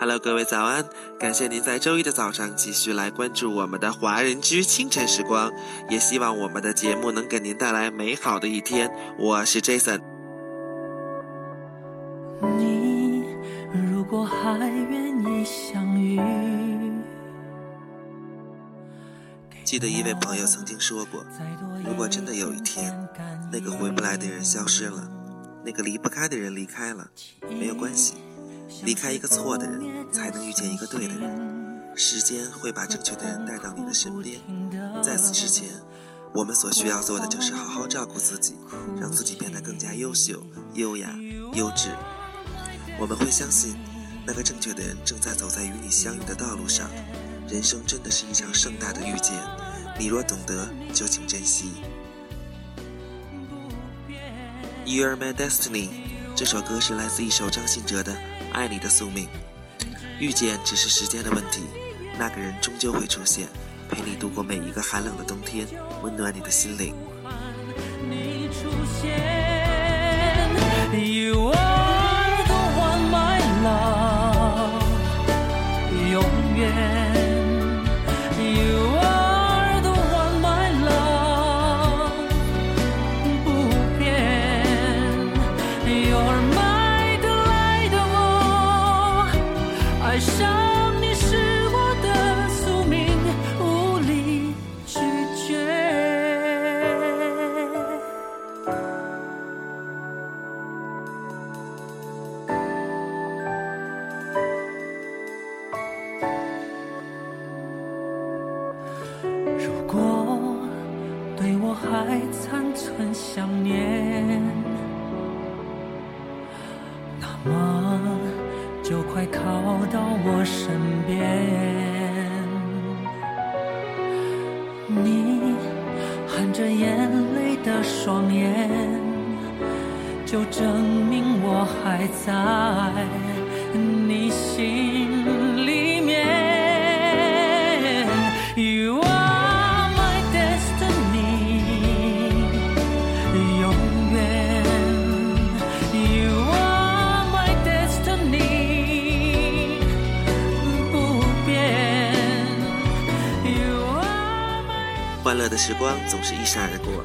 Hello，各位早安！感谢您在周一的早上继续来关注我们的华人居清晨时光，也希望我们的节目能给您带来美好的一天。我是 Jason。你如果还愿意相遇，记得一位朋友曾经说过，如果真的有一天，那个回不来的人消失了，那个离不开的人离开了，没有关系。离开一个错的人，才能遇见一个对的人。时间会把正确的人带到你的身边。在此之前，我们所需要做的就是好好照顾自己，让自己变得更加优秀、优雅、优质。我们会相信，那个正确的人正在走在与你相遇的道路上。人生真的是一场盛大的遇见，你若懂得，就请珍惜。You are my destiny。这首歌是来自一首张信哲的。爱你的宿命，遇见只是时间的问题，那个人终究会出现，陪你度过每一个寒冷的冬天，温暖你的心灵。用而买得来的我，爱上你是我的宿命，无力拒绝。如果对我还残存想念，么就快靠到我身边。你含着眼泪的双眼，就证明我还在你心里。欢乐的时光总是一闪而过，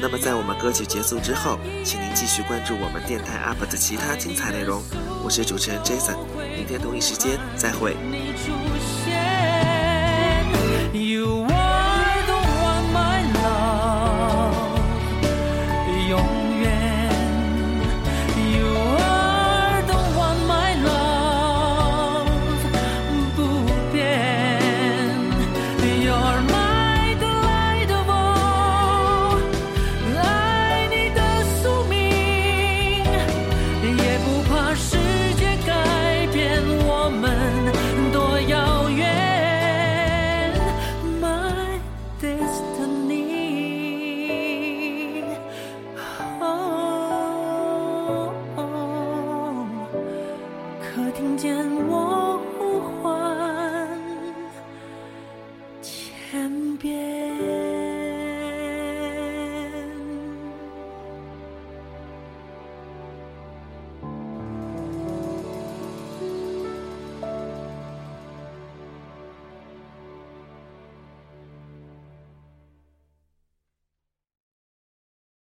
那么在我们歌曲结束之后，请您继续关注我们电台 UP 的其他精彩内容。我是主持人 Jason，明天同一时间再会。